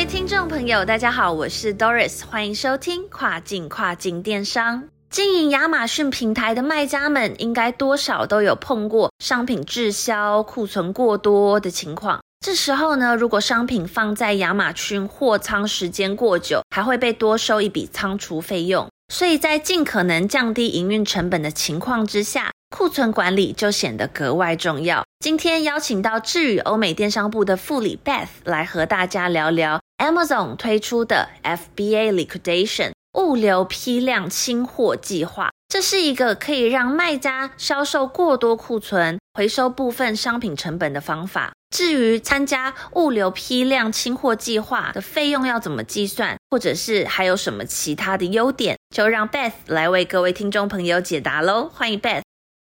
位听众朋友，大家好，我是 Doris，欢迎收听跨境跨境电商。经营亚马逊平台的卖家们，应该多少都有碰过商品滞销、库存过多的情况。这时候呢，如果商品放在亚马逊货仓时间过久，还会被多收一笔仓储费用。所以在尽可能降低营运成本的情况之下，库存管理就显得格外重要。今天邀请到智宇欧美电商部的副理 Beth 来和大家聊聊 Amazon 推出的 FBA Liquidation 物流批量清货计划。这是一个可以让卖家销售过多库存、回收部分商品成本的方法。至于参加物流批量清货计划的费用要怎么计算，或者是还有什么其他的优点，就让 Beth 来为各位听众朋友解答喽。欢迎 Beth。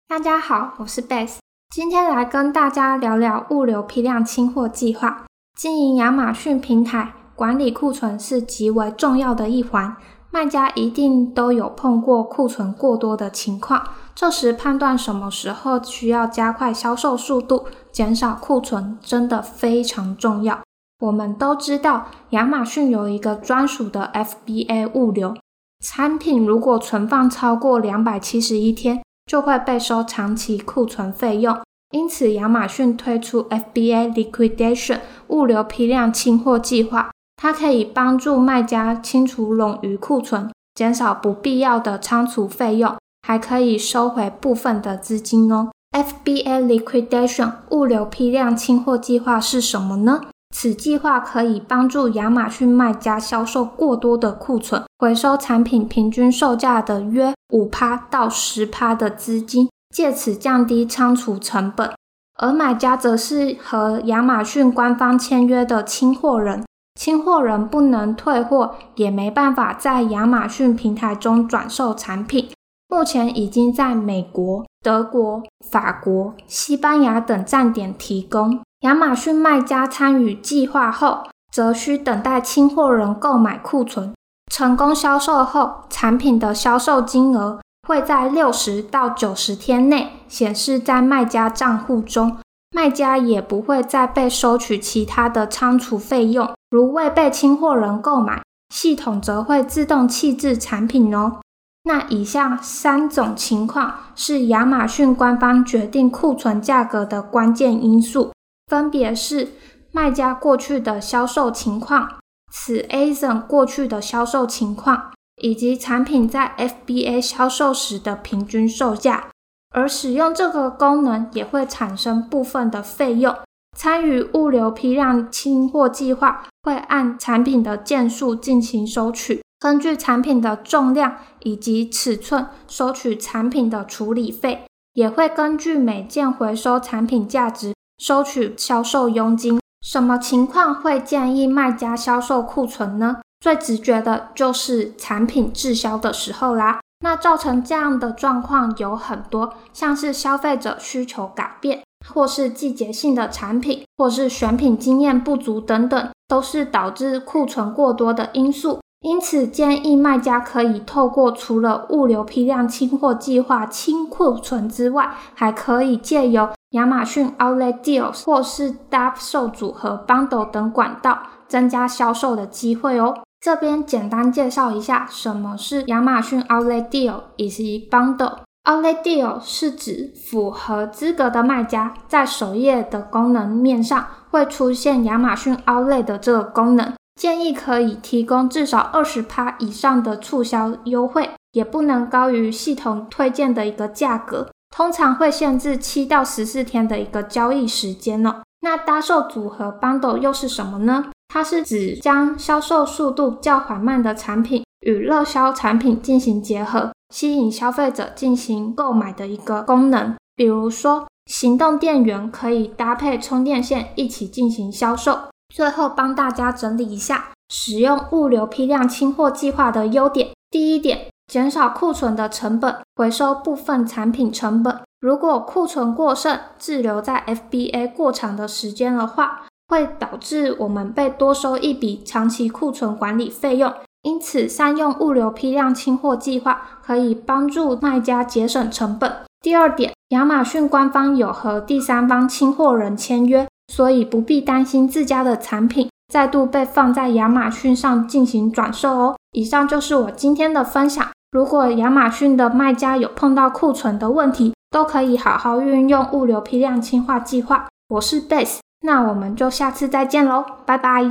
大家好，我是 Beth，今天来跟大家聊聊物流批量清货计划。经营亚马逊平台，管理库存是极为重要的一环。卖家一定都有碰过库存过多的情况，这时判断什么时候需要加快销售速度，减少库存，真的非常重要。我们都知道，亚马逊有一个专属的 FBA 物流，产品如果存放超过两百七十一天，就会被收长期库存费用。因此，亚马逊推出 FBA Liquidation 物流批量清货计划。它可以帮助卖家清除冗余库存，减少不必要的仓储费用，还可以收回部分的资金哦。FBA Liquidation 物流批量清货计划是什么呢？此计划可以帮助亚马逊卖家销售过多的库存，回收产品平均售价的约五趴到十趴的资金，借此降低仓储成本。而买家则是和亚马逊官方签约的清货人。清货人不能退货，也没办法在亚马逊平台中转售产品。目前已经在美国、德国、法国、西班牙等站点提供。亚马逊卖家参与计划后，则需等待清货人购买库存。成功销售后，产品的销售金额会在六十到九十天内显示在卖家账户中。卖家也不会再被收取其他的仓储费用，如未被清货人购买，系统则会自动弃置产品哦。那以下三种情况是亚马逊官方决定库存价格的关键因素，分别是卖家过去的销售情况、此 A n 过去的销售情况，以及产品在 FBA 销售时的平均售价。而使用这个功能也会产生部分的费用。参与物流批量清货计划会按产品的件数进行收取，根据产品的重量以及尺寸收取产品的处理费，也会根据每件回收产品价值收取销售佣金。什么情况会建议卖家销售库存呢？最直觉的就是产品滞销的时候啦。那造成这样的状况有很多，像是消费者需求改变，或是季节性的产品，或是选品经验不足等等，都是导致库存过多的因素。因此，建议卖家可以透过除了物流批量清货计划清库存之外，还可以借由亚马逊 Outlet Deals 或是搭售组合 Bundle 等管道，增加销售的机会哦。这边简单介绍一下什么是亚马逊 Outlet Deal 以及 Bundle。Outlet Deal 是指符合资格的卖家在首页的功能面上会出现亚马逊 Outlet 的这个功能，建议可以提供至少二十趴以上的促销优惠，也不能高于系统推荐的一个价格，通常会限制七到十四天的一个交易时间哦。那搭售组合 Bundle 又是什么呢？它是指将销售速度较缓慢的产品与热销产品进行结合，吸引消费者进行购买的一个功能。比如说，行动电源可以搭配充电线一起进行销售。最后帮大家整理一下，使用物流批量清货计划的优点。第一点，减少库存的成本，回收部分产品成本。如果库存过剩，滞留在 FBA 过长的时间的话，会导致我们被多收一笔长期库存管理费用。因此，善用物流批量清货计划可以帮助卖家节省成本。第二点，亚马逊官方有和第三方清货人签约，所以不必担心自家的产品再度被放在亚马逊上进行转售哦。以上就是我今天的分享。如果亚马逊的卖家有碰到库存的问题，都可以好好运用物流批量清化计划。我是 bess 那我们就下次再见喽，拜拜。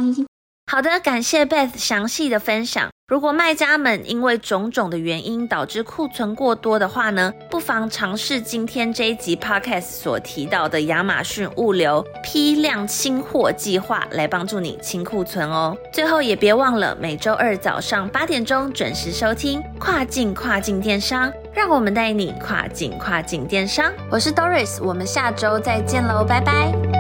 好的，感谢 Beth 详细的分享。如果卖家们因为种种的原因导致库存过多的话呢，不妨尝试今天这一集 Podcast 所提到的亚马逊物流批量清货计划，来帮助你清库存哦。最后也别忘了每周二早上八点钟准时收听跨境跨境电商，让我们带你跨境跨境电商。我是 Doris，我们下周再见喽，拜拜。